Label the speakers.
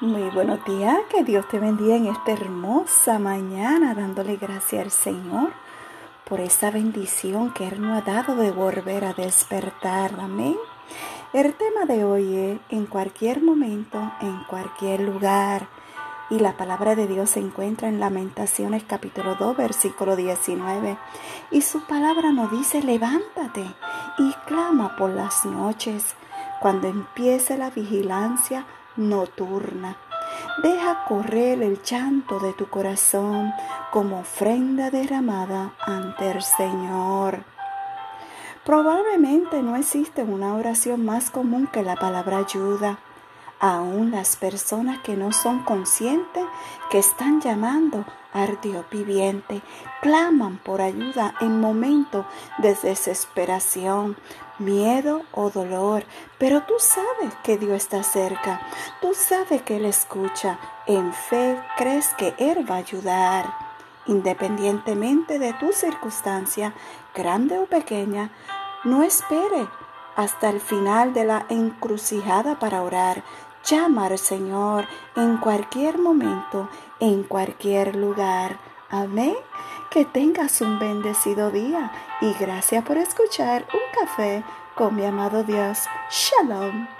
Speaker 1: Muy buenos días, que Dios te bendiga en esta hermosa mañana, dándole gracias al Señor por esa bendición que Él nos ha dado de volver a despertar. Amén. El tema de hoy es en cualquier momento, en cualquier lugar. Y la palabra de Dios se encuentra en Lamentaciones capítulo 2, versículo 19. Y su palabra nos dice, levántate y clama por las noches, cuando empiece la vigilancia nocturna. Deja correr el llanto de tu corazón como ofrenda derramada ante el Señor. Probablemente no existe una oración más común que la palabra ayuda. Aún las personas que no son conscientes que están llamando al Dios viviente claman por ayuda en momentos de desesperación, miedo o dolor, pero tú sabes que Dios está cerca, tú sabes que Él escucha, en fe crees que Él va a ayudar. Independientemente de tu circunstancia, grande o pequeña, no espere hasta el final de la encrucijada para orar. Llama al Señor en cualquier momento, en cualquier lugar. Amén. Que tengas un bendecido día y gracias por escuchar un café con mi amado Dios. Shalom.